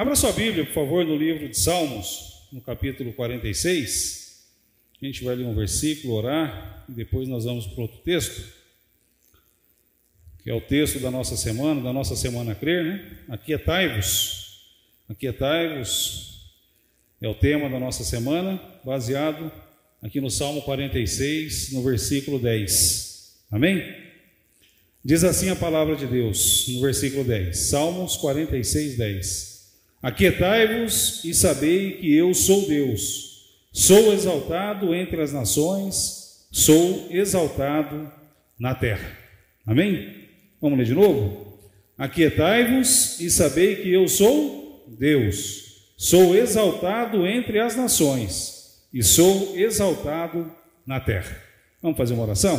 Abra sua Bíblia, por favor, no livro de Salmos, no capítulo 46. A gente vai ler um versículo, orar, e depois nós vamos para outro texto, que é o texto da nossa semana, da nossa semana crer, né? Aquietai-vos, aquietai-vos, é o tema da nossa semana, baseado aqui no Salmo 46, no versículo 10. Amém? Diz assim a palavra de Deus, no versículo 10, Salmos 46, 10. Aquietai-vos e sabei que eu sou Deus. Sou exaltado entre as nações, sou exaltado na terra. Amém? Vamos ler de novo? Aquietai-vos e sabei que eu sou Deus. Sou exaltado entre as nações e sou exaltado na terra. Vamos fazer uma oração?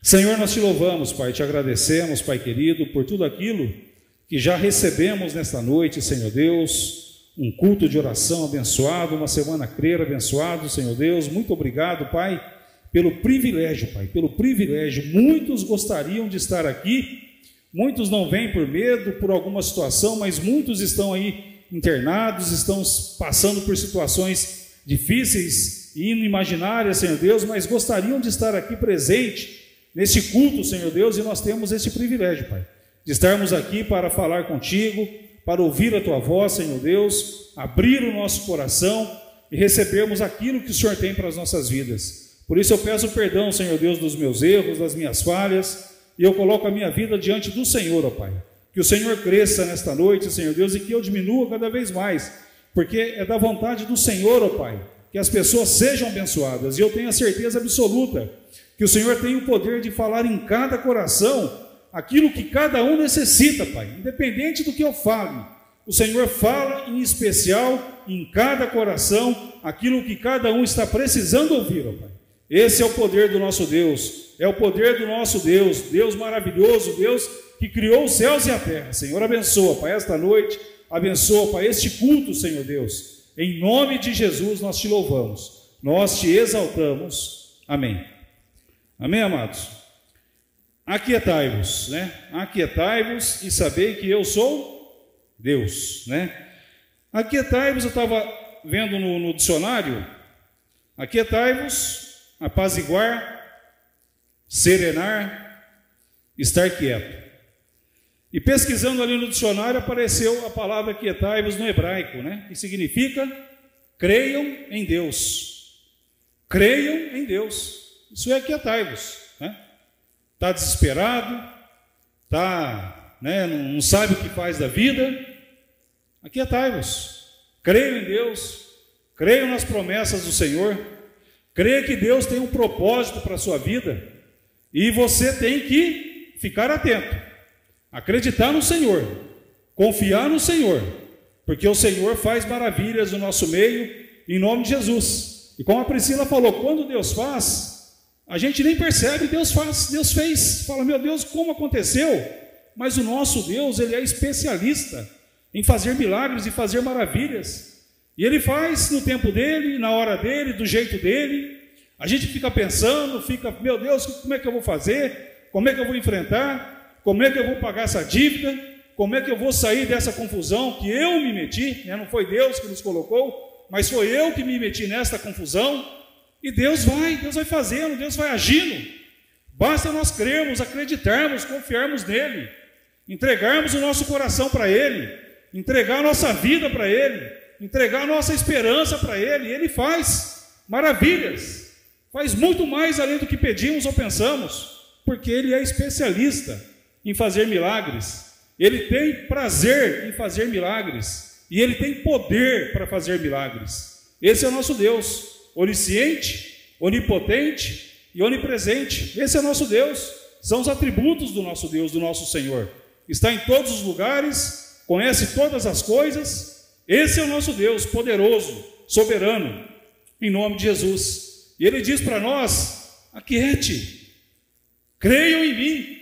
Senhor, nós te louvamos, Pai, te agradecemos, Pai querido, por tudo aquilo que já recebemos nesta noite, Senhor Deus, um culto de oração abençoado, uma semana crer abençoado, Senhor Deus. Muito obrigado, Pai, pelo privilégio, Pai, pelo privilégio. Muitos gostariam de estar aqui, muitos não vêm por medo, por alguma situação, mas muitos estão aí internados, estão passando por situações difíceis e inimaginárias, Senhor Deus, mas gostariam de estar aqui presente nesse culto, Senhor Deus, e nós temos esse privilégio, Pai de estarmos aqui para falar contigo, para ouvir a tua voz, Senhor Deus, abrir o nosso coração e recebermos aquilo que o Senhor tem para as nossas vidas. Por isso eu peço perdão, Senhor Deus, dos meus erros, das minhas falhas, e eu coloco a minha vida diante do Senhor, ó Pai. Que o Senhor cresça nesta noite, Senhor Deus, e que eu diminua cada vez mais, porque é da vontade do Senhor, ó Pai, que as pessoas sejam abençoadas, e eu tenho a certeza absoluta que o Senhor tem o poder de falar em cada coração aquilo que cada um necessita, Pai, independente do que eu fale. O Senhor fala em especial em cada coração aquilo que cada um está precisando ouvir, ó Pai. Esse é o poder do nosso Deus, é o poder do nosso Deus, Deus maravilhoso, Deus que criou os céus e a terra. Senhor, abençoa, Pai, esta noite, abençoa, Pai, este culto, Senhor Deus. Em nome de Jesus nós te louvamos, nós te exaltamos. Amém. Amém, amados? Aquietai-vos, né? Aquietai-vos e sabei que eu sou Deus, né? Aquietai-vos, eu estava vendo no, no dicionário, aquietai-vos, apaziguar, serenar, estar quieto. E pesquisando ali no dicionário apareceu a palavra aquietai-vos no hebraico, né? Que significa creiam em Deus. Creiam em Deus. Isso é aquietai-vos está desesperado, tá, né, não sabe o que faz da vida, aquietai-vos, creio em Deus, creio nas promessas do Senhor, creio que Deus tem um propósito para a sua vida, e você tem que ficar atento, acreditar no Senhor, confiar no Senhor, porque o Senhor faz maravilhas no nosso meio, em nome de Jesus. E como a Priscila falou, quando Deus faz, a gente nem percebe, Deus faz, Deus fez. Fala, meu Deus, como aconteceu? Mas o nosso Deus, ele é especialista em fazer milagres e fazer maravilhas. E ele faz no tempo dele, na hora dele, do jeito dele. A gente fica pensando, fica, meu Deus, como é que eu vou fazer? Como é que eu vou enfrentar? Como é que eu vou pagar essa dívida? Como é que eu vou sair dessa confusão que eu me meti? Né? Não foi Deus que nos colocou, mas foi eu que me meti nessa confusão. E Deus vai, Deus vai fazendo, Deus vai agindo. Basta nós crermos, acreditarmos, confiarmos nele, entregarmos o nosso coração para Ele, entregar a nossa vida para Ele, entregar a nossa esperança para Ele, Ele faz maravilhas, faz muito mais além do que pedimos ou pensamos, porque Ele é especialista em fazer milagres, Ele tem prazer em fazer milagres, e Ele tem poder para fazer milagres. Esse é o nosso Deus onisciente, onipotente e onipresente. Esse é nosso Deus. São os atributos do nosso Deus, do nosso Senhor. Está em todos os lugares, conhece todas as coisas. Esse é o nosso Deus, poderoso, soberano, em nome de Jesus. E ele diz para nós: aquiete, creiam em mim,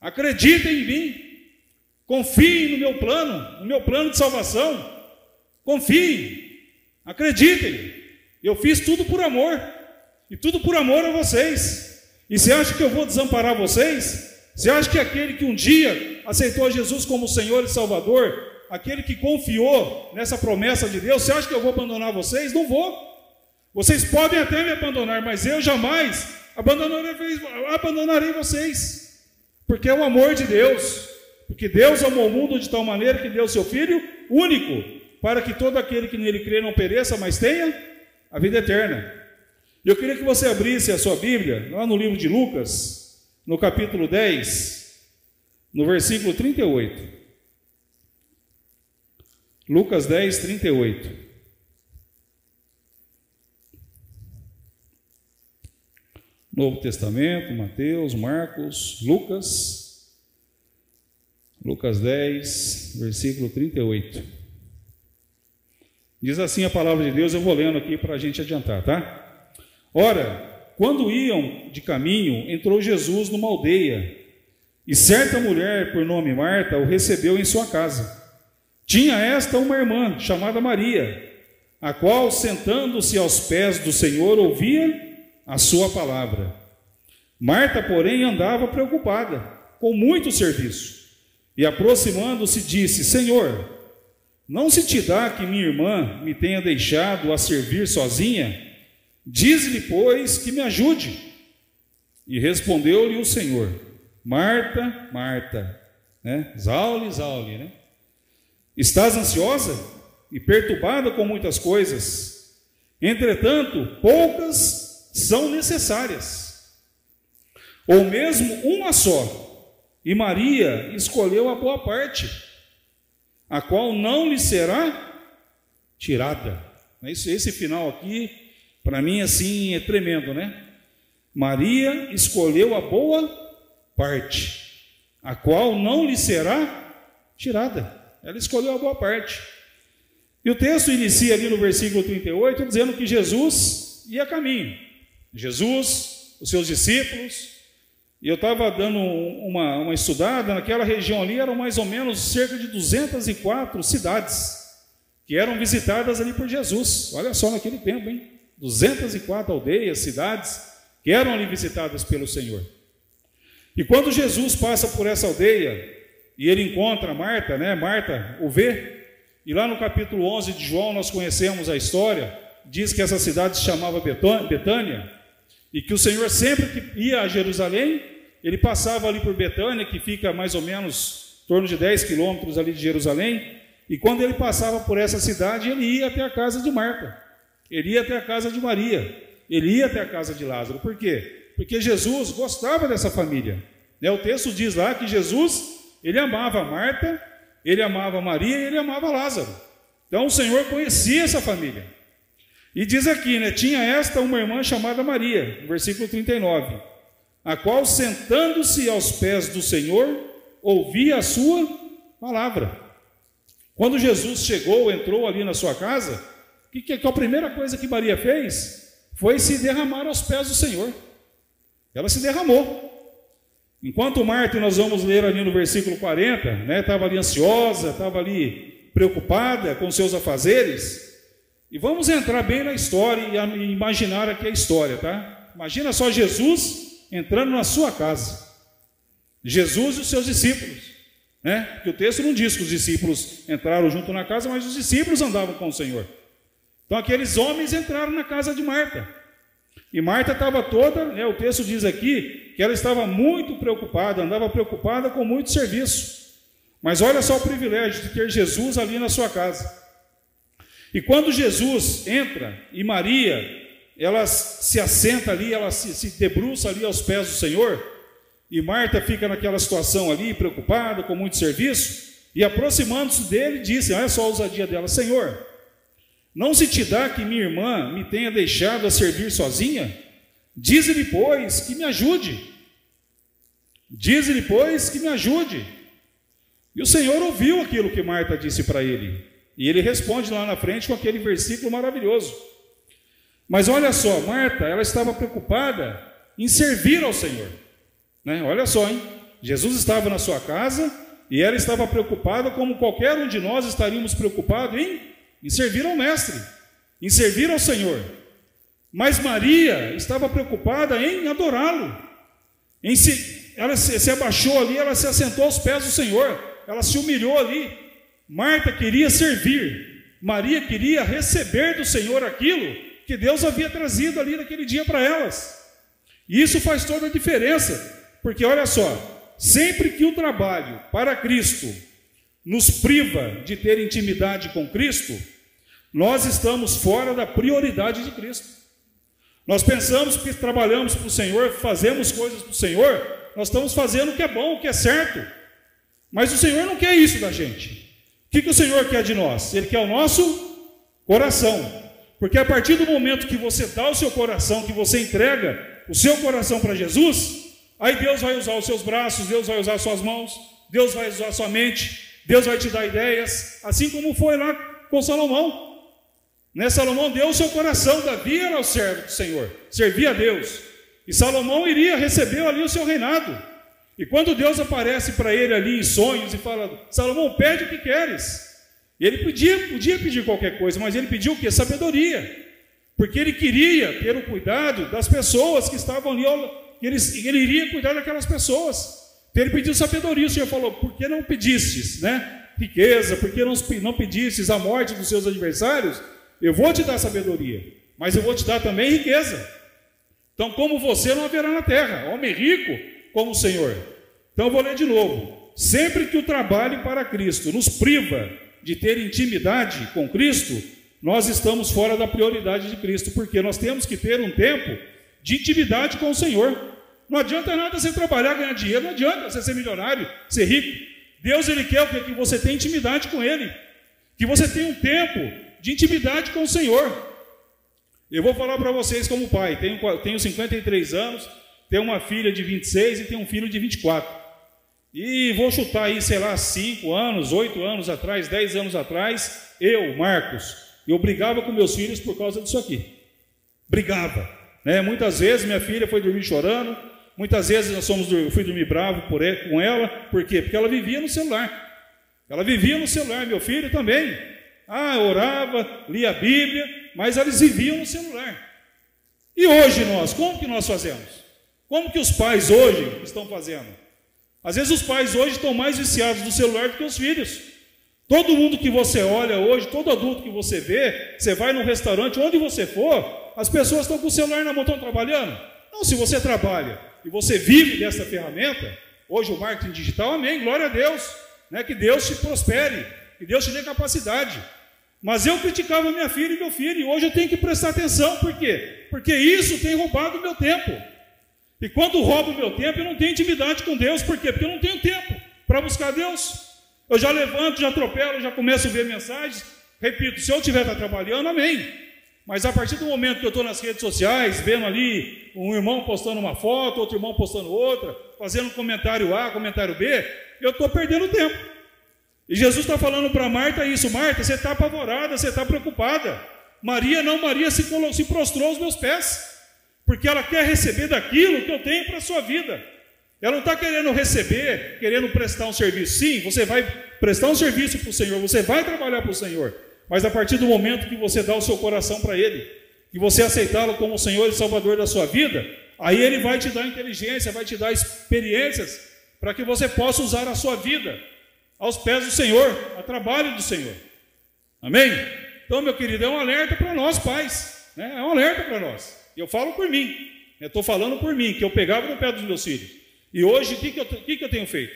acreditem em mim, confiem no meu plano, no meu plano de salvação. Confiem, acreditem, eu fiz tudo por amor. E tudo por amor a vocês. E você acha que eu vou desamparar vocês? Você acha que aquele que um dia aceitou Jesus como Senhor e Salvador aquele que confiou nessa promessa de Deus, você acha que eu vou abandonar vocês? Não vou. Vocês podem até me abandonar, mas eu jamais abandonarei, abandonarei vocês, porque é o amor de Deus, porque Deus amou o mundo de tal maneira que deu seu Filho único, para que todo aquele que nele crê não pereça, mas tenha a vida eterna. Eu queria que você abrisse a sua Bíblia, lá no livro de Lucas, no capítulo 10, no versículo 38. Lucas 10, 38. Novo Testamento, Mateus, Marcos, Lucas, Lucas 10, versículo 38. Diz assim a palavra de Deus, eu vou lendo aqui para a gente adiantar, tá? Ora, quando iam de caminho, entrou Jesus numa aldeia, e certa mulher, por nome Marta, o recebeu em sua casa. Tinha esta uma irmã, chamada Maria, a qual, sentando-se aos pés do Senhor, ouvia a sua palavra. Marta, porém, andava preocupada, com muito serviço, e aproximando-se, disse: Senhor, não se te dá que minha irmã me tenha deixado a servir sozinha? Diz-lhe, pois, que me ajude. E respondeu-lhe o Senhor: Marta, Marta, né? Zaule, Zaule, né? Estás ansiosa e perturbada com muitas coisas. Entretanto, poucas são necessárias, ou mesmo uma só. E Maria escolheu a boa parte, a qual não lhe será tirada. Esse, esse final aqui, para mim, assim, é tremendo, né? Maria escolheu a boa parte, a qual não lhe será tirada. Ela escolheu a boa parte. E o texto inicia ali no versículo 38, dizendo que Jesus ia a caminho. Jesus, os seus discípulos, e eu estava dando uma, uma estudada, naquela região ali eram mais ou menos cerca de 204 cidades que eram visitadas ali por Jesus. Olha só naquele tempo, hein? 204 aldeias, cidades que eram ali visitadas pelo Senhor. E quando Jesus passa por essa aldeia e ele encontra Marta, né? Marta o vê, e lá no capítulo 11 de João nós conhecemos a história, diz que essa cidade se chamava Betânia, e que o Senhor sempre que ia a Jerusalém, ele passava ali por Betânia, que fica mais ou menos em torno de 10 quilômetros ali de Jerusalém, e quando ele passava por essa cidade, ele ia até a casa de Marta, ele ia até a casa de Maria, ele ia até a casa de Lázaro. Por quê? Porque Jesus gostava dessa família. Né? O texto diz lá que Jesus, ele amava Marta, ele amava Maria e ele amava Lázaro. Então o Senhor conhecia essa família. E diz aqui, né? Tinha esta uma irmã chamada Maria, versículo 39, a qual, sentando-se aos pés do Senhor, ouvia a sua palavra. Quando Jesus chegou, entrou ali na sua casa, que, que, que a primeira coisa que Maria fez foi se derramar aos pés do Senhor. Ela se derramou. Enquanto Marta, nós vamos ler ali no versículo 40, né, estava ali ansiosa, estava ali preocupada com seus afazeres, e vamos entrar bem na história e imaginar aqui a história, tá? Imagina só Jesus entrando na sua casa. Jesus e os seus discípulos, né? Porque o texto não diz que os discípulos entraram junto na casa, mas os discípulos andavam com o Senhor. Então aqueles homens entraram na casa de Marta. E Marta estava toda, né, o texto diz aqui, que ela estava muito preocupada, andava preocupada com muito serviço. Mas olha só o privilégio de ter Jesus ali na sua casa. E quando Jesus entra e Maria, ela se assenta ali, ela se, se debruça ali aos pés do Senhor, e Marta fica naquela situação ali, preocupada, com muito serviço, e aproximando-se dele, disse: Olha só a ousadia dela, Senhor, não se te dá que minha irmã me tenha deixado a servir sozinha? Dize-lhe, pois, que me ajude. Dize-lhe, pois, que me ajude. E o Senhor ouviu aquilo que Marta disse para ele. E ele responde lá na frente com aquele versículo maravilhoso. Mas olha só, Marta, ela estava preocupada em servir ao Senhor. Né? Olha só, hein? Jesus estava na sua casa e ela estava preocupada, como qualquer um de nós estaríamos preocupados em, em servir ao Mestre, em servir ao Senhor. Mas Maria estava preocupada em adorá-lo. Em se, ela se, se abaixou ali, ela se assentou aos pés do Senhor, ela se humilhou ali Marta queria servir, Maria queria receber do Senhor aquilo que Deus havia trazido ali naquele dia para elas. E isso faz toda a diferença, porque olha só, sempre que o trabalho para Cristo nos priva de ter intimidade com Cristo, nós estamos fora da prioridade de Cristo. Nós pensamos que trabalhamos para o Senhor, fazemos coisas para o Senhor, nós estamos fazendo o que é bom, o que é certo. Mas o Senhor não quer isso da gente. O que, que o Senhor quer de nós? Ele quer o nosso coração. Porque a partir do momento que você dá o seu coração, que você entrega o seu coração para Jesus, aí Deus vai usar os seus braços, Deus vai usar as suas mãos, Deus vai usar sua mente, Deus vai te dar ideias, assim como foi lá com Salomão. Né? Salomão deu o seu coração, Davi era o servo do Senhor, servia a Deus. E Salomão iria receber ali o seu reinado. E quando Deus aparece para ele ali em sonhos e fala: Salomão, pede o que queres. Ele podia, podia pedir qualquer coisa, mas ele pediu o que? Sabedoria. Porque ele queria ter o cuidado das pessoas que estavam ali, ele, ele iria cuidar daquelas pessoas. Então ele pediu sabedoria. O Senhor falou: Por que não pedistes né? riqueza? Por que não, não pedistes a morte dos seus adversários? Eu vou te dar sabedoria, mas eu vou te dar também riqueza. Então, como você não haverá na terra, homem rico como o Senhor. Então, eu vou ler de novo. Sempre que o trabalho para Cristo nos priva de ter intimidade com Cristo, nós estamos fora da prioridade de Cristo, porque nós temos que ter um tempo de intimidade com o Senhor. Não adianta nada você trabalhar, ganhar dinheiro, não adianta você ser milionário, ser rico. Deus ele quer que você tenha intimidade com Ele, que você tenha um tempo de intimidade com o Senhor. Eu vou falar para vocês como pai, tenho, tenho 53 anos, tenho uma filha de 26 e tenho um filho de 24. E vou chutar aí, sei lá, 5 anos, 8 anos atrás, 10 anos atrás, eu, Marcos, eu brigava com meus filhos por causa disso aqui. Brigava. Né? Muitas vezes minha filha foi dormir chorando, muitas vezes nós somos, eu fui dormir bravo por com ela, por quê? Porque ela vivia no celular. Ela vivia no celular, meu filho também. Ah, orava, lia a Bíblia, mas eles viviam no celular. E hoje nós, como que nós fazemos? Como que os pais hoje estão fazendo? Às vezes os pais hoje estão mais viciados no celular do que os filhos. Todo mundo que você olha hoje, todo adulto que você vê, você vai num restaurante, onde você for, as pessoas estão com o celular na mão, estão trabalhando. Não, se você trabalha e você vive dessa ferramenta, hoje o marketing digital, amém, glória a Deus, né, que Deus te prospere, que Deus te dê capacidade. Mas eu criticava minha filha e meu filho, e hoje eu tenho que prestar atenção, por quê? Porque isso tem roubado meu tempo. E quando rouba o meu tempo, eu não tenho intimidade com Deus, por quê? Porque eu não tenho tempo para buscar Deus. Eu já levanto, já atropelo, já começo a ver mensagens. Repito, se eu estiver trabalhando, amém. Mas a partir do momento que eu estou nas redes sociais, vendo ali um irmão postando uma foto, outro irmão postando outra, fazendo comentário A, comentário B, eu estou perdendo tempo. E Jesus está falando para Marta isso: Marta, você está apavorada, você está preocupada. Maria não, Maria se, se prostrou aos meus pés, porque ela quer receber daquilo que eu tenho para a sua vida. Ela não está querendo receber, querendo prestar um serviço. Sim, você vai prestar um serviço para o Senhor, você vai trabalhar para o Senhor, mas a partir do momento que você dá o seu coração para Ele, que você aceitá-lo como o Senhor e Salvador da sua vida, aí Ele vai te dar inteligência, vai te dar experiências para que você possa usar a sua vida aos pés do Senhor, a trabalho do Senhor. Amém? Então, meu querido, é um alerta para nós, pais. Né? É um alerta para nós. Eu falo por mim. Estou falando por mim, que eu pegava no pé dos meus filhos. E hoje, o que, que, eu, que, que eu tenho feito?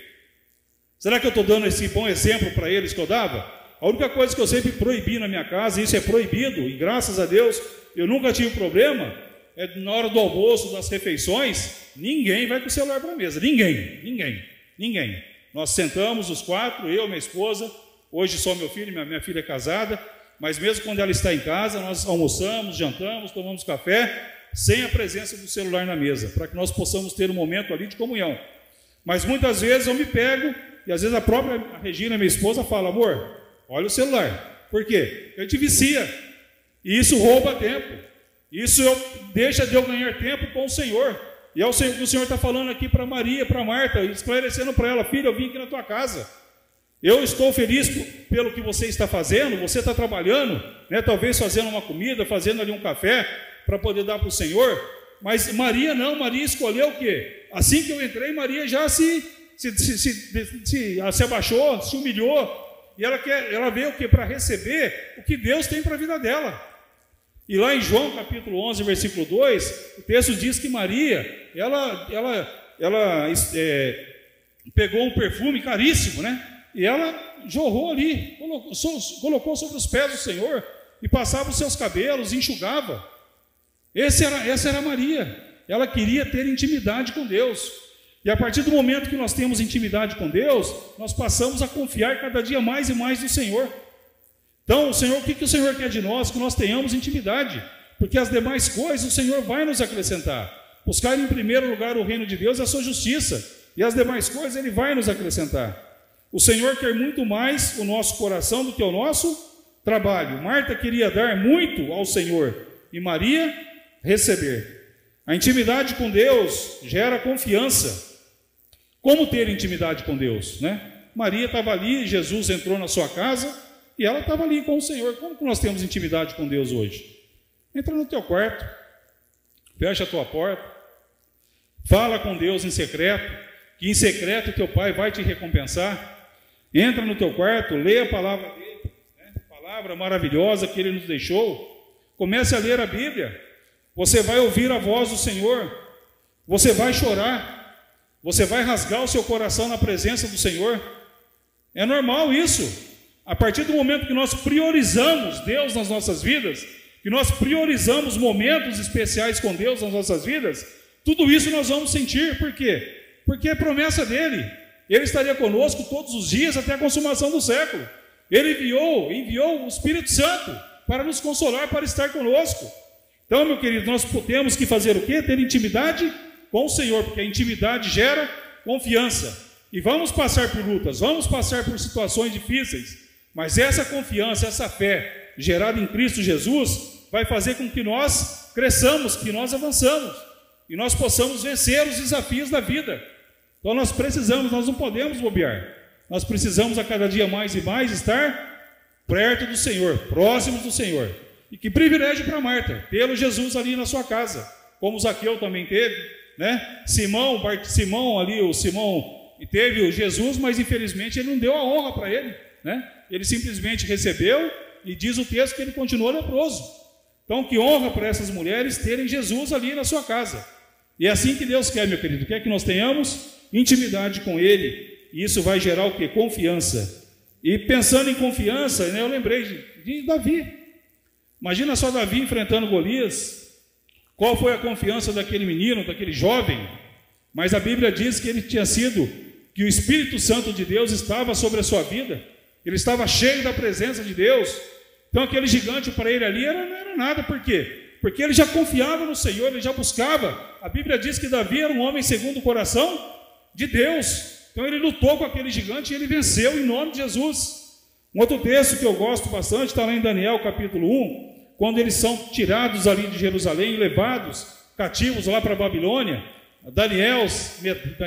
Será que eu estou dando esse bom exemplo para eles que eu dava? A única coisa que eu sempre proibi na minha casa, e isso é proibido, e graças a Deus eu nunca tive problema, é na hora do almoço, das refeições, ninguém vai com o celular para a mesa. Ninguém, ninguém, ninguém. Nós sentamos os quatro, eu, minha esposa, hoje só meu filho, minha, minha filha é casada, mas mesmo quando ela está em casa, nós almoçamos, jantamos, tomamos café, sem a presença do celular na mesa, para que nós possamos ter um momento ali de comunhão. Mas muitas vezes eu me pego, e às vezes a própria Regina, minha esposa, fala: amor, olha o celular. Por quê? Eu te vicia. E isso rouba tempo. Isso eu, deixa de eu ganhar tempo com o Senhor. E é o que o Senhor está falando aqui para Maria, para Marta, esclarecendo para ela: filha, eu vim aqui na tua casa. Eu estou feliz pelo que você está fazendo, você está trabalhando, né, talvez fazendo uma comida, fazendo ali um café para poder dar para o Senhor. Mas Maria não, Maria escolheu o quê? Assim que eu entrei, Maria já se, se, se, se, se abaixou, se humilhou. e ela quer, ela veio o que para receber o que Deus tem para a vida dela. E lá em João capítulo 11, versículo 2, o texto diz que Maria, ela, ela, ela é, pegou um perfume caríssimo, né? E ela jorrou ali, colocou, colocou sobre os pés do Senhor e passava os seus cabelos, enxugava. Era, essa era Maria. Ela queria ter intimidade com Deus. E a partir do momento que nós temos intimidade com Deus, nós passamos a confiar cada dia mais e mais no Senhor. Então, o Senhor, o que, que o Senhor quer de nós? Que nós tenhamos intimidade, porque as demais coisas o Senhor vai nos acrescentar. Buscar em primeiro lugar o reino de Deus e a sua justiça, e as demais coisas Ele vai nos acrescentar. O Senhor quer muito mais o nosso coração do que o nosso trabalho. Marta queria dar muito ao Senhor e Maria receber. A intimidade com Deus gera confiança. Como ter intimidade com Deus, né? Maria estava ali, Jesus entrou na sua casa e ela estava ali com o Senhor. Como que nós temos intimidade com Deus hoje? Entra no teu quarto, fecha a tua porta, fala com Deus em secreto, que em secreto teu Pai vai te recompensar. Entra no teu quarto, lê a palavra dele, né? palavra maravilhosa que ele nos deixou. Comece a ler a Bíblia. Você vai ouvir a voz do Senhor. Você vai chorar. Você vai rasgar o seu coração na presença do Senhor. É normal isso. A partir do momento que nós priorizamos Deus nas nossas vidas, que nós priorizamos momentos especiais com Deus nas nossas vidas, tudo isso nós vamos sentir. Por quê? Porque é promessa dele. Ele estaria conosco todos os dias até a consumação do século. Ele enviou, enviou o Espírito Santo para nos consolar, para estar conosco. Então, meu querido, nós temos que fazer o quê? Ter intimidade com o Senhor, porque a intimidade gera confiança. E vamos passar por lutas, vamos passar por situações difíceis, mas essa confiança, essa fé gerada em Cristo Jesus, vai fazer com que nós cresçamos, que nós avançamos e nós possamos vencer os desafios da vida. Então nós precisamos, nós não podemos bobear. Nós precisamos a cada dia mais e mais estar perto do Senhor, próximos do Senhor. E que privilégio para Marta, tê-lo Jesus ali na sua casa, como Zaqueu também teve, né? Simão, Simão ali, o Simão teve o Jesus, mas infelizmente ele não deu a honra para ele, né? Ele simplesmente recebeu e diz o texto que ele continuou leproso. Então, que honra para essas mulheres terem Jesus ali na sua casa. E é assim que Deus quer, meu querido, quer que nós tenhamos intimidade com Ele, e isso vai gerar o que? Confiança. E pensando em confiança, né, eu lembrei de, de Davi. Imagina só Davi enfrentando Golias. Qual foi a confiança daquele menino, daquele jovem? Mas a Bíblia diz que ele tinha sido, que o Espírito Santo de Deus estava sobre a sua vida, ele estava cheio da presença de Deus. Então aquele gigante para ele ali era, não era nada, por quê? Porque ele já confiava no Senhor, ele já buscava. A Bíblia diz que Davi era um homem segundo o coração de Deus. Então ele lutou com aquele gigante e ele venceu em nome de Jesus. Um outro texto que eu gosto bastante está lá em Daniel capítulo 1, quando eles são tirados ali de Jerusalém e levados cativos lá para a Babilônia. Daniel,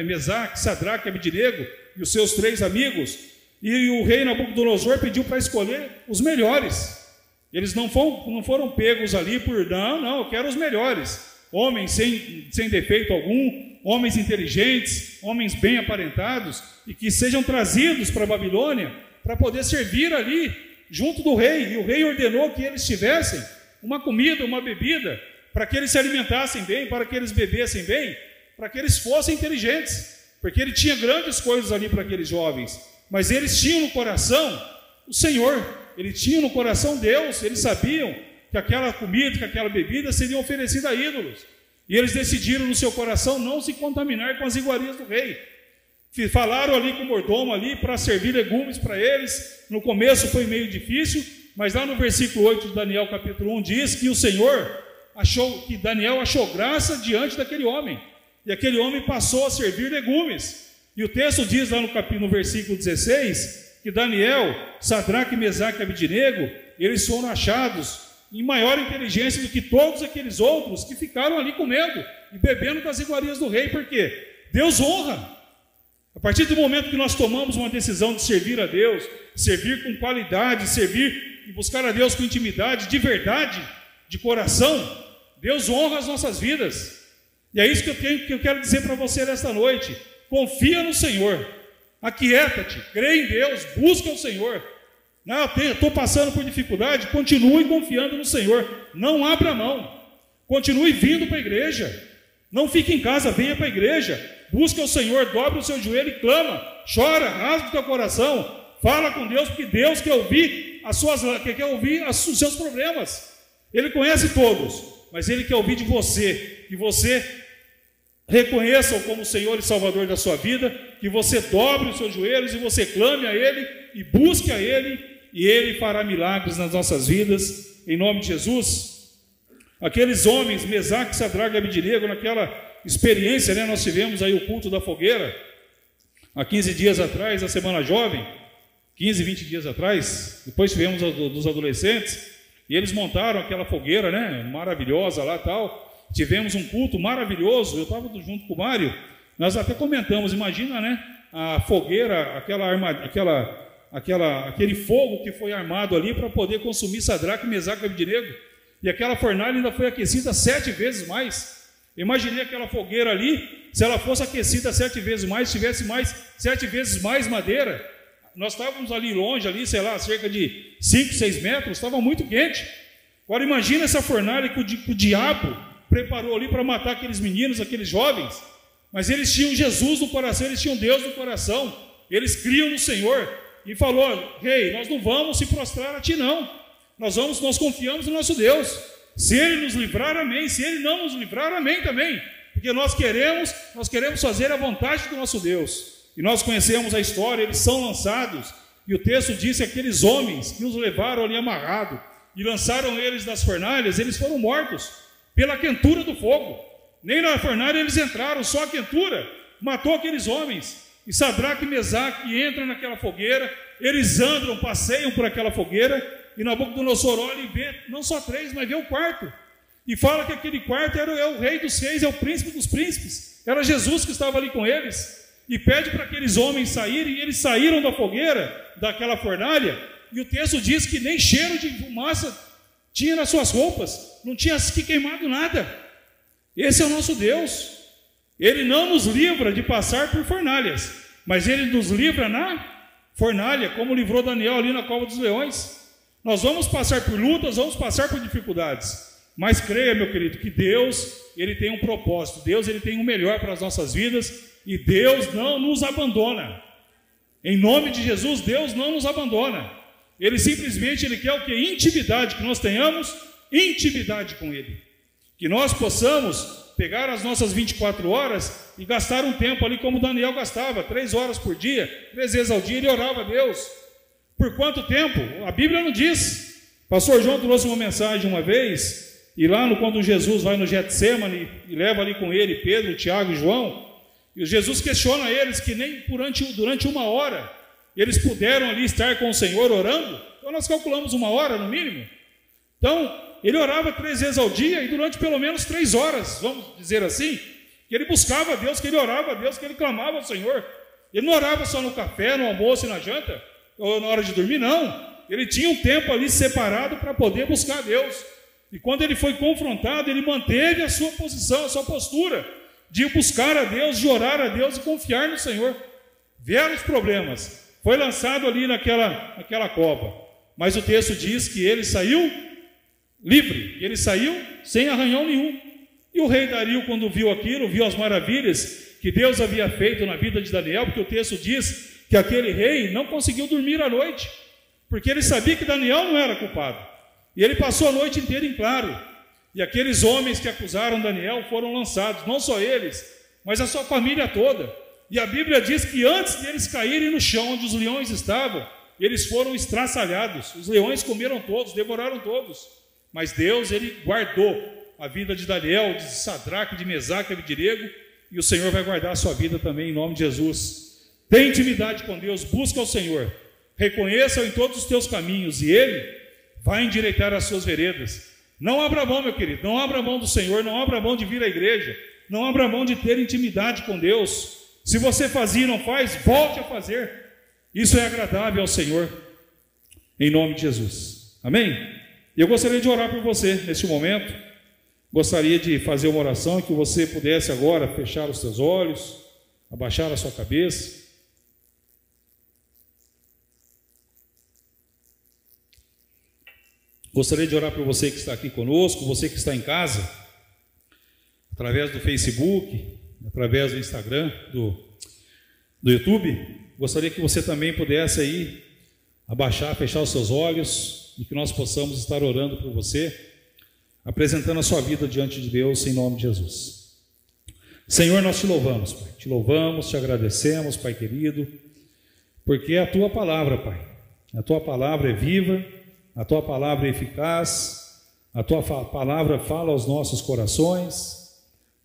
Mesaque, Sadraque, Abidinego e os seus três amigos. E o rei Nabucodonosor pediu para escolher os melhores. Eles não foram, não foram pegos ali por, não, não, eu quero os melhores. Homens sem, sem defeito algum, homens inteligentes, homens bem aparentados, e que sejam trazidos para a Babilônia para poder servir ali junto do rei. E o rei ordenou que eles tivessem uma comida, uma bebida, para que eles se alimentassem bem, para que eles bebessem bem, para que eles fossem inteligentes, porque ele tinha grandes coisas ali para aqueles jovens, mas eles tinham no coração o Senhor, eles tinham no coração Deus, eles sabiam que aquela comida, que aquela bebida seriam oferecida a ídolos. E eles decidiram no seu coração não se contaminar com as iguarias do rei. Falaram ali com o mordomo ali para servir legumes para eles. No começo foi meio difícil, mas lá no versículo 8 de Daniel capítulo 1 diz que o Senhor achou que Daniel achou graça diante daquele homem. E aquele homem passou a servir legumes. E o texto diz lá no, capítulo, no versículo 16 que Daniel, Sadraque, Mesaque e Abidinego, eles foram achados em maior inteligência do que todos aqueles outros que ficaram ali comendo e bebendo das iguarias do rei, porque Deus honra. A partir do momento que nós tomamos uma decisão de servir a Deus, servir com qualidade, servir e buscar a Deus com intimidade, de verdade, de coração, Deus honra as nossas vidas. E é isso que eu, tenho, que eu quero dizer para você nesta noite. Confia no Senhor, aquieta-te, crê em Deus, busca o Senhor, Não, estou passando por dificuldade. Continue confiando no Senhor. Não abra mão. Continue vindo para a igreja. Não fique em casa, venha para a igreja. Busca o Senhor, dobre o seu joelho e clama. Chora, rasga o teu coração. Fala com Deus, porque Deus quer ouvir as suas, quer ouvir os seus problemas. Ele conhece todos, mas Ele quer ouvir de você. Que você reconheça-o como Senhor e Salvador da sua vida. Que você dobre os seus joelhos e você clame a Ele e busque a Ele. E Ele fará milagres nas nossas vidas. Em nome de Jesus. Aqueles homens, Mesaque, Sadraque e Abidinego, naquela experiência, né, nós tivemos aí o culto da fogueira, há 15 dias atrás, a Semana Jovem, 15, 20 dias atrás, depois tivemos a dos adolescentes, e eles montaram aquela fogueira, né, maravilhosa lá tal, tivemos um culto maravilhoso, eu estava junto com o Mário, nós até comentamos, imagina, né, a fogueira, aquela arma, aquela, aquela, aquele fogo que foi armado ali para poder consumir Sadraque, Mesaque e Abidinego, e aquela fornalha ainda foi aquecida sete vezes mais. Imaginei aquela fogueira ali, se ela fosse aquecida sete vezes mais, tivesse mais sete vezes mais madeira. Nós estávamos ali longe, ali, sei lá, cerca de 5, 6 metros, estava muito quente. Agora imagina essa fornalha que o, que o diabo preparou ali para matar aqueles meninos, aqueles jovens. Mas eles tinham Jesus no coração, eles tinham Deus no coração. Eles criam no Senhor. E falou: Rei, hey, nós não vamos se prostrar a ti, não. Nós vamos, nós confiamos no nosso Deus. Se Ele nos livrar, amém. Se Ele não nos livrar, amém também. Porque nós queremos, nós queremos fazer a vontade do nosso Deus. E nós conhecemos a história, eles são lançados. E o texto diz que aqueles homens que os levaram ali amarrado e lançaram eles das fornalhas, eles foram mortos pela quentura do fogo. Nem na fornalha eles entraram, só a quentura matou aqueles homens. E Sadraque e Mesaque entram naquela fogueira, eles andam, passeiam por aquela fogueira, e Nabucodonosor olha e vê não só três, mas vê o quarto. E fala que aquele quarto era, é o rei dos reis, é o príncipe dos príncipes. Era Jesus que estava ali com eles. E pede para aqueles homens saírem, e eles saíram da fogueira, daquela fornalha, e o texto diz que nem cheiro de fumaça tinha nas suas roupas, não tinha se queimado nada. Esse é o nosso Deus. Ele não nos livra de passar por fornalhas, mas ele nos livra na fornalha, como livrou Daniel ali na cova dos leões. Nós vamos passar por lutas, vamos passar por dificuldades. Mas creia, meu querido, que Deus, ele tem um propósito. Deus, ele tem o um melhor para as nossas vidas e Deus não nos abandona. Em nome de Jesus, Deus não nos abandona. Ele simplesmente ele quer o que intimidade que nós tenhamos intimidade com ele. Que nós possamos pegar as nossas 24 horas e gastar um tempo ali como Daniel gastava, três horas por dia, três vezes ao dia, ele orava a Deus. Por quanto tempo? A Bíblia não diz. Pastor João trouxe uma mensagem uma vez, e lá no, quando Jesus vai no Getsemane e leva ali com ele Pedro, Tiago e João, e Jesus questiona eles que nem durante, durante uma hora eles puderam ali estar com o Senhor orando. Então nós calculamos uma hora no mínimo. Então, ele orava três vezes ao dia e durante pelo menos três horas, vamos dizer assim, que ele buscava a Deus, que ele orava a Deus, que ele clamava ao Senhor. Ele não orava só no café, no almoço e na janta ou na hora de dormir, não. Ele tinha um tempo ali separado para poder buscar Deus. E quando ele foi confrontado, ele manteve a sua posição, a sua postura de buscar a Deus, de orar a Deus e confiar no Senhor. Vieram os problemas, foi lançado ali naquela, naquela cova, mas o texto diz que ele saiu livre, ele saiu sem arranhão nenhum. E o rei Dario, quando viu aquilo, viu as maravilhas que Deus havia feito na vida de Daniel, porque o texto diz que aquele rei não conseguiu dormir à noite, porque ele sabia que Daniel não era culpado. E ele passou a noite inteira em claro. E aqueles homens que acusaram Daniel foram lançados, não só eles, mas a sua família toda. E a Bíblia diz que antes deles caírem no chão onde os leões estavam, eles foram estraçalhados. Os leões comeram todos, devoraram todos. Mas Deus, ele guardou a vida de Daniel, de Sadraque, de Mesaque, de Abdirego, e o Senhor vai guardar a sua vida também em nome de Jesus. Tem intimidade com Deus, busca o Senhor, reconheça-o em todos os teus caminhos e Ele vai endireitar as suas veredas. Não abra mão, meu querido, não abra mão do Senhor, não abra mão de vir à igreja, não abra mão de ter intimidade com Deus. Se você fazia e não faz, volte a fazer. Isso é agradável ao Senhor, em nome de Jesus. Amém? Eu gostaria de orar por você neste momento. Gostaria de fazer uma oração que você pudesse agora fechar os seus olhos, abaixar a sua cabeça. Gostaria de orar por você que está aqui conosco, você que está em casa, através do Facebook, através do Instagram, do, do YouTube. Gostaria que você também pudesse aí abaixar, fechar os seus olhos e que nós possamos estar orando por você, apresentando a sua vida diante de Deus em nome de Jesus. Senhor, nós te louvamos, Pai. Te louvamos, te agradecemos, Pai querido, porque é a tua palavra, Pai. A tua palavra é viva a tua palavra é eficaz, a tua palavra fala aos nossos corações.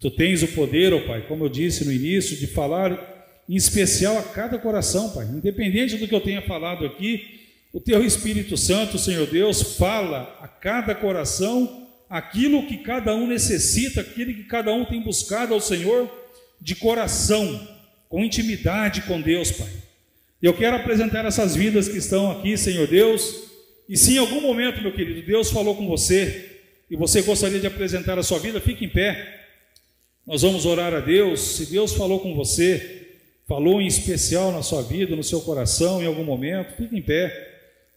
Tu tens o poder, ó oh Pai, como eu disse no início, de falar em especial a cada coração, Pai. Independente do que eu tenha falado aqui, o teu Espírito Santo, Senhor Deus, fala a cada coração aquilo que cada um necessita, aquilo que cada um tem buscado ao Senhor de coração, com intimidade com Deus, Pai. Eu quero apresentar essas vidas que estão aqui, Senhor Deus, e se em algum momento, meu querido, Deus falou com você e você gostaria de apresentar a sua vida, fique em pé. Nós vamos orar a Deus. Se Deus falou com você, falou em especial na sua vida, no seu coração, em algum momento, fique em pé.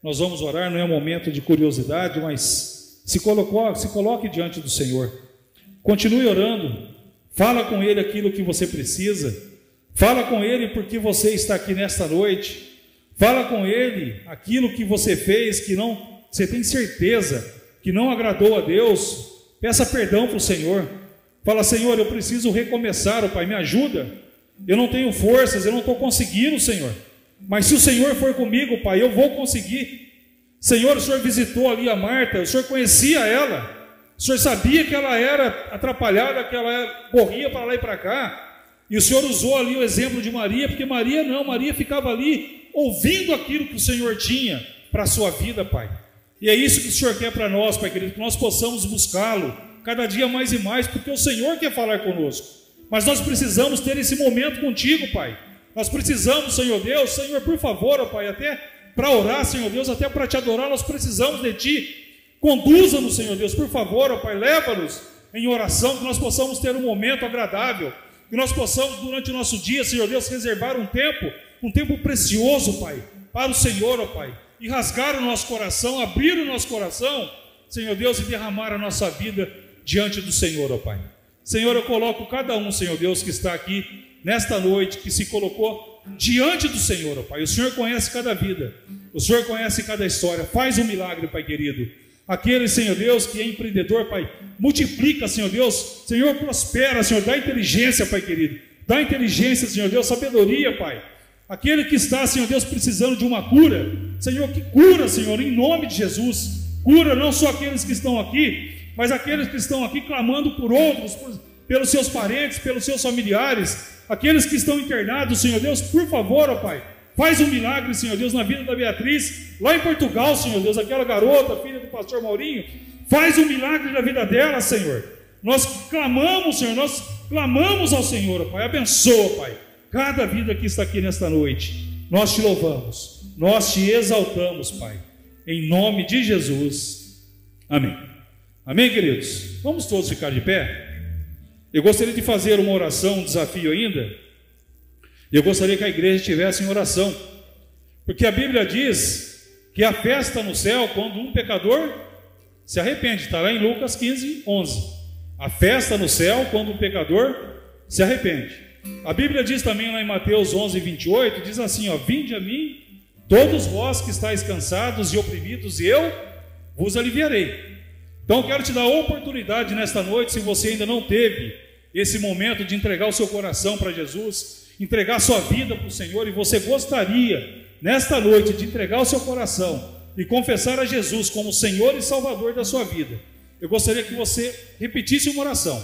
Nós vamos orar, não é um momento de curiosidade, mas se, se coloque diante do Senhor. Continue orando. Fala com Ele aquilo que você precisa. Fala com Ele porque você está aqui nesta noite. Fala com ele aquilo que você fez que não, você tem certeza que não agradou a Deus. Peça perdão para o Senhor. Fala, Senhor, eu preciso recomeçar, o Pai, me ajuda. Eu não tenho forças, eu não estou conseguindo, Senhor. Mas se o Senhor for comigo, Pai, eu vou conseguir. Senhor, o Senhor visitou ali a Marta, o Senhor conhecia ela. O Senhor sabia que ela era atrapalhada, que ela corria para lá e para cá. E o Senhor usou ali o exemplo de Maria, porque Maria não, Maria ficava ali ouvindo aquilo que o Senhor tinha para a sua vida, Pai. E é isso que o Senhor quer para nós, Pai querido, que nós possamos buscá-lo cada dia mais e mais, porque o Senhor quer falar conosco. Mas nós precisamos ter esse momento contigo, Pai. Nós precisamos, Senhor Deus, Senhor, por favor, ó Pai, até para orar, Senhor Deus, até para te adorar, nós precisamos de Ti. Conduza-nos, Senhor Deus, por favor, ó Pai, leva-nos em oração, que nós possamos ter um momento agradável, que nós possamos, durante o nosso dia, Senhor Deus, reservar um tempo um tempo precioso, Pai, para o Senhor, ó Pai, e rasgar o nosso coração, abrir o nosso coração, Senhor Deus, e derramar a nossa vida diante do Senhor, ó Pai. Senhor, eu coloco cada um, Senhor Deus, que está aqui nesta noite, que se colocou diante do Senhor, ó Pai. O Senhor conhece cada vida, o Senhor conhece cada história. Faz um milagre, Pai querido. Aquele, Senhor Deus, que é empreendedor, Pai, multiplica, Senhor Deus. Senhor, prospera, Senhor, dá inteligência, Pai querido. Dá inteligência, Senhor Deus, sabedoria, Pai. Aquele que está, Senhor Deus, precisando de uma cura, Senhor, que cura, Senhor, em nome de Jesus. Cura não só aqueles que estão aqui, mas aqueles que estão aqui clamando por outros, por, pelos seus parentes, pelos seus familiares, aqueles que estão internados, Senhor Deus, por favor, ó Pai, faz um milagre, Senhor Deus, na vida da Beatriz, lá em Portugal, Senhor Deus, aquela garota, filha do pastor Maurinho, faz um milagre na vida dela, Senhor. Nós clamamos, Senhor, nós clamamos ao Senhor, ó Pai, abençoa, Pai cada vida que está aqui nesta noite. Nós te louvamos, nós te exaltamos, Pai, em nome de Jesus. Amém. Amém, queridos? Vamos todos ficar de pé? Eu gostaria de fazer uma oração, um desafio ainda. Eu gostaria que a igreja estivesse em oração, porque a Bíblia diz que a festa no céu quando um pecador se arrepende, está lá em Lucas 15, 11. A festa no céu quando um pecador se arrepende. A Bíblia diz também lá em Mateus 11, 28, diz assim, ó, Vinde a mim, todos vós que estáis cansados e oprimidos, e eu vos aliviarei. Então, quero te dar a oportunidade nesta noite, se você ainda não teve esse momento de entregar o seu coração para Jesus, entregar sua vida para o Senhor, e você gostaria, nesta noite, de entregar o seu coração e confessar a Jesus como Senhor e Salvador da sua vida, eu gostaria que você repetisse uma oração.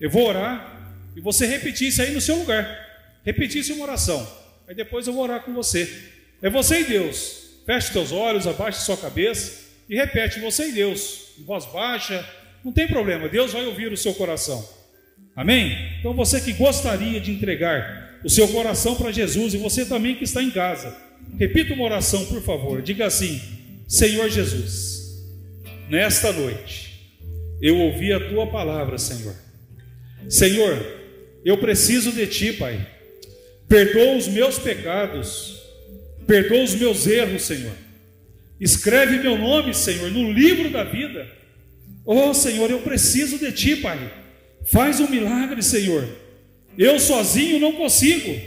Eu vou orar, e você repetisse aí no seu lugar. Repetisse uma oração. Aí depois eu vou orar com você. É você e Deus. Feche seus olhos, abaixe sua cabeça e repete você e Deus, em voz baixa. Não tem problema, Deus vai ouvir o seu coração. Amém? Então você que gostaria de entregar o seu coração para Jesus e você também que está em casa, repita uma oração, por favor. Diga assim: Senhor Jesus, nesta noite eu ouvi a tua palavra, Senhor. Senhor, eu preciso de ti, Pai. Perdoa os meus pecados, perdoa os meus erros, Senhor. Escreve meu nome, Senhor, no livro da vida. Oh, Senhor, eu preciso de Ti, Pai. Faz um milagre, Senhor. Eu sozinho não consigo,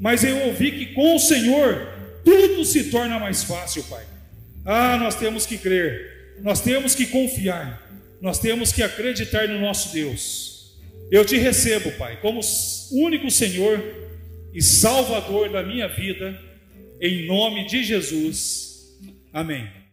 mas eu ouvi que com o Senhor tudo se torna mais fácil, Pai. Ah, nós temos que crer, nós temos que confiar, nós temos que acreditar no nosso Deus. Eu te recebo, Pai, como único Senhor e Salvador da minha vida, em nome de Jesus. Amém.